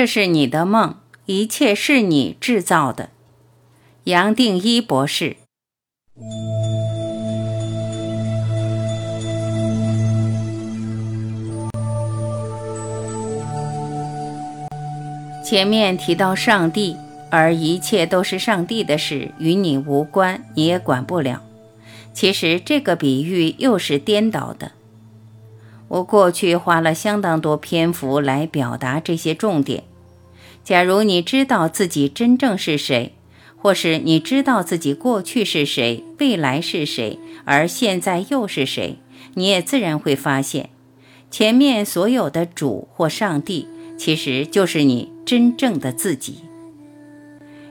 这是你的梦，一切是你制造的。杨定一博士。前面提到上帝，而一切都是上帝的事，与你无关，你也管不了。其实这个比喻又是颠倒的。我过去花了相当多篇幅来表达这些重点。假如你知道自己真正是谁，或是你知道自己过去是谁，未来是谁，而现在又是谁，你也自然会发现，前面所有的主或上帝，其实就是你真正的自己。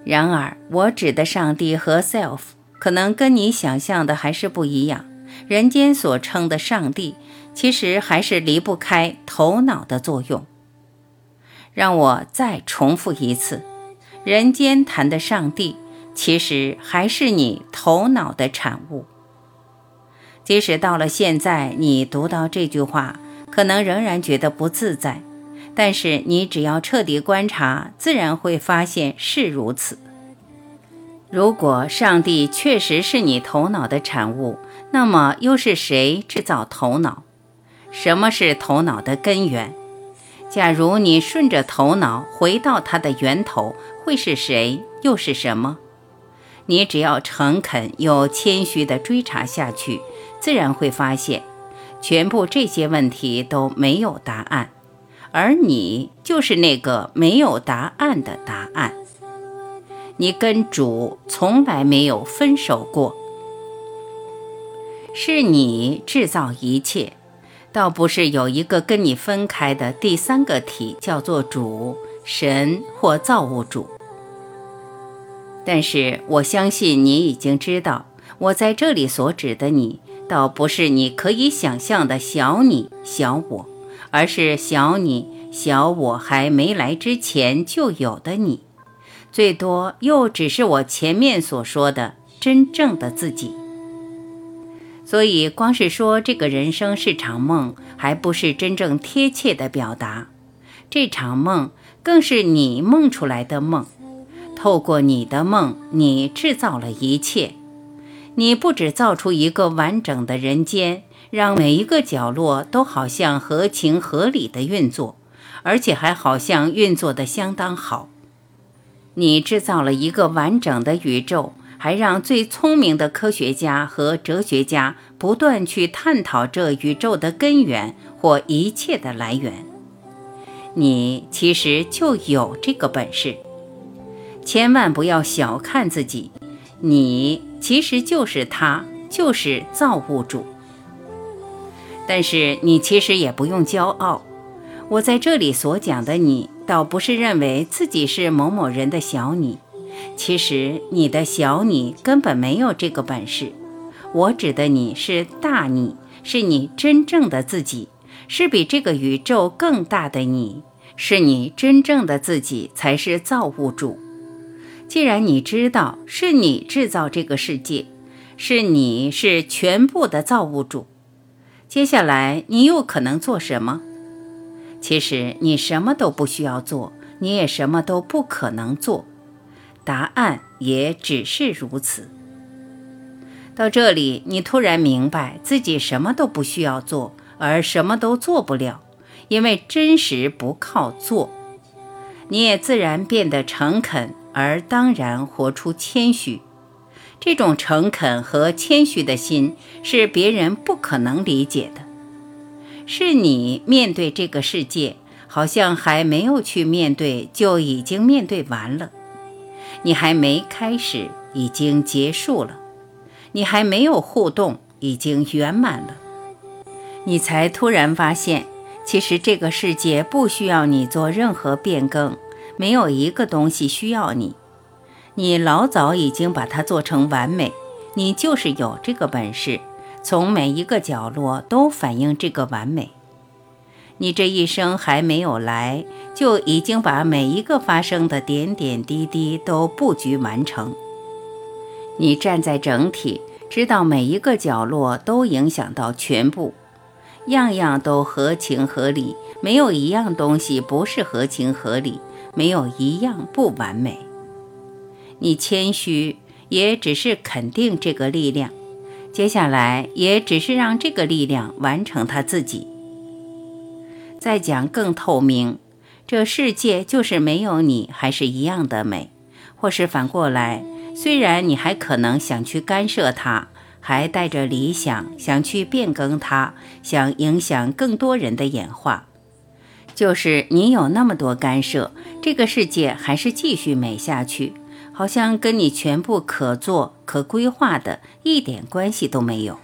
然而，我指的上帝和 self，可能跟你想象的还是不一样。人间所称的上帝。其实还是离不开头脑的作用。让我再重复一次，人间谈的上帝，其实还是你头脑的产物。即使到了现在，你读到这句话，可能仍然觉得不自在，但是你只要彻底观察，自然会发现是如此。如果上帝确实是你头脑的产物，那么又是谁制造头脑？什么是头脑的根源？假如你顺着头脑回到它的源头，会是谁？又是什么？你只要诚恳又谦虚地追查下去，自然会发现，全部这些问题都没有答案，而你就是那个没有答案的答案。你跟主从来没有分手过，是你制造一切。倒不是有一个跟你分开的第三个体，叫做主、神或造物主。但是我相信你已经知道，我在这里所指的你，倒不是你可以想象的小你、小我，而是小你、小我还没来之前就有的你，最多又只是我前面所说的真正的自己。所以，光是说这个人生是场梦，还不是真正贴切的表达。这场梦更是你梦出来的梦，透过你的梦，你制造了一切。你不只造出一个完整的人间，让每一个角落都好像合情合理的运作，而且还好像运作的相当好。你制造了一个完整的宇宙。还让最聪明的科学家和哲学家不断去探讨这宇宙的根源或一切的来源。你其实就有这个本事，千万不要小看自己。你其实就是他，就是造物主。但是你其实也不用骄傲。我在这里所讲的你，倒不是认为自己是某某人的小你。其实你的小你根本没有这个本事，我指的你是大你，是你真正的自己，是比这个宇宙更大的你，是你真正的自己才是造物主。既然你知道是你制造这个世界，是你是全部的造物主，接下来你又可能做什么？其实你什么都不需要做，你也什么都不可能做。答案也只是如此。到这里，你突然明白自己什么都不需要做，而什么都做不了，因为真实不靠做。你也自然变得诚恳，而当然活出谦虚。这种诚恳和谦虚的心是别人不可能理解的。是你面对这个世界，好像还没有去面对，就已经面对完了。你还没开始，已经结束了；你还没有互动，已经圆满了。你才突然发现，其实这个世界不需要你做任何变更，没有一个东西需要你。你老早已经把它做成完美，你就是有这个本事，从每一个角落都反映这个完美。你这一生还没有来，就已经把每一个发生的点点滴滴都布局完成。你站在整体，知道每一个角落都影响到全部，样样都合情合理，没有一样东西不是合情合理，没有一样不完美。你谦虚，也只是肯定这个力量，接下来也只是让这个力量完成它自己。再讲更透明，这世界就是没有你还是一样的美，或是反过来，虽然你还可能想去干涉它，还带着理想想去变更它，想影响更多人的演化，就是你有那么多干涉，这个世界还是继续美下去。好像跟你全部可做可规划的一点关系都没有。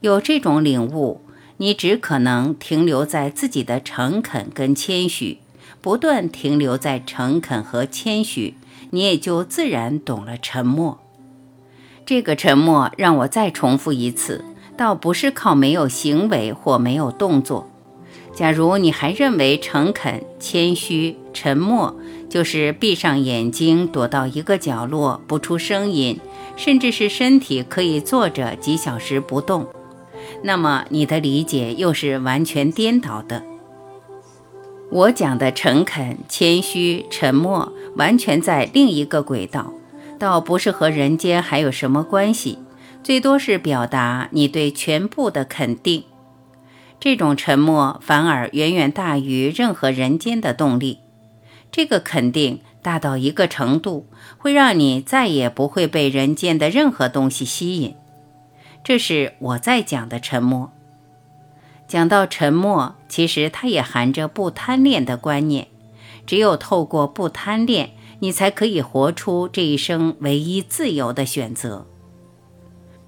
有这种领悟，你只可能停留在自己的诚恳跟谦虚，不断停留在诚恳和谦虚，你也就自然懂了沉默。这个沉默，让我再重复一次，倒不是靠没有行为或没有动作。假如你还认为诚恳、谦虚、沉默就是闭上眼睛躲到一个角落不出声音，甚至是身体可以坐着几小时不动，那么你的理解又是完全颠倒的。我讲的诚恳、谦虚、沉默，完全在另一个轨道，倒不是和人间还有什么关系，最多是表达你对全部的肯定。这种沉默反而远远大于任何人间的动力。这个肯定大到一个程度，会让你再也不会被人间的任何东西吸引。这是我在讲的沉默。讲到沉默，其实它也含着不贪恋的观念。只有透过不贪恋，你才可以活出这一生唯一自由的选择。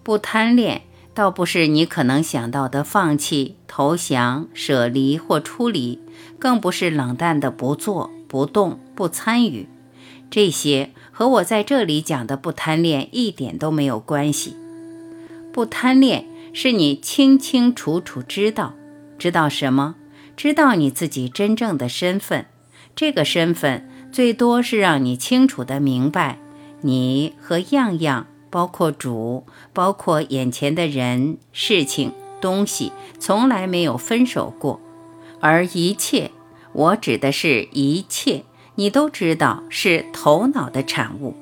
不贪恋。倒不是你可能想到的放弃、投降、舍离或出离，更不是冷淡的不做、不动、不参与，这些和我在这里讲的不贪恋一点都没有关系。不贪恋是你清清楚楚知道，知道什么？知道你自己真正的身份。这个身份最多是让你清楚的明白，你和样样。包括主，包括眼前的人、事情、东西，从来没有分手过。而一切，我指的是一切，你都知道是头脑的产物。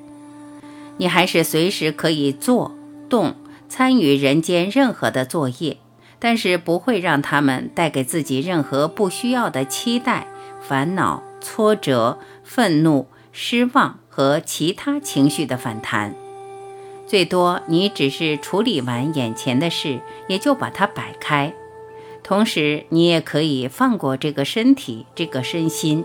你还是随时可以做、动、参与人间任何的作业，但是不会让他们带给自己任何不需要的期待、烦恼、挫折、愤怒、失望和其他情绪的反弹。最多，你只是处理完眼前的事，也就把它摆开。同时，你也可以放过这个身体、这个身心，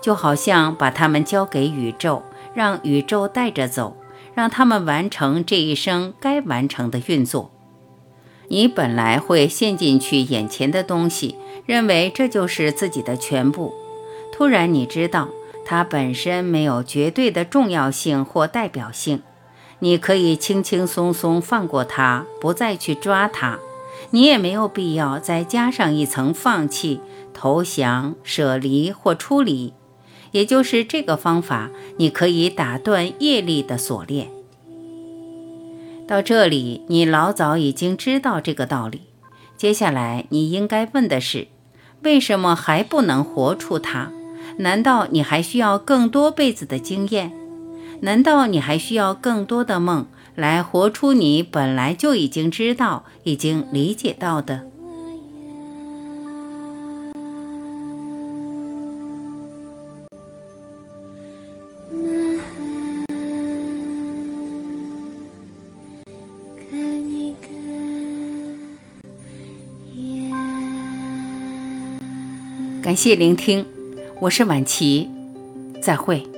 就好像把它们交给宇宙，让宇宙带着走，让他们完成这一生该完成的运作。你本来会陷进去眼前的东西，认为这就是自己的全部。突然，你知道它本身没有绝对的重要性或代表性。你可以轻轻松松放过它，不再去抓它。你也没有必要再加上一层放弃、投降、舍离或出离。也就是这个方法，你可以打断业力的锁链。到这里，你老早已经知道这个道理。接下来，你应该问的是：为什么还不能活出它？难道你还需要更多辈子的经验？难道你还需要更多的梦来活出你本来就已经知道、已经理解到的？感谢聆听，我是晚琪，再会。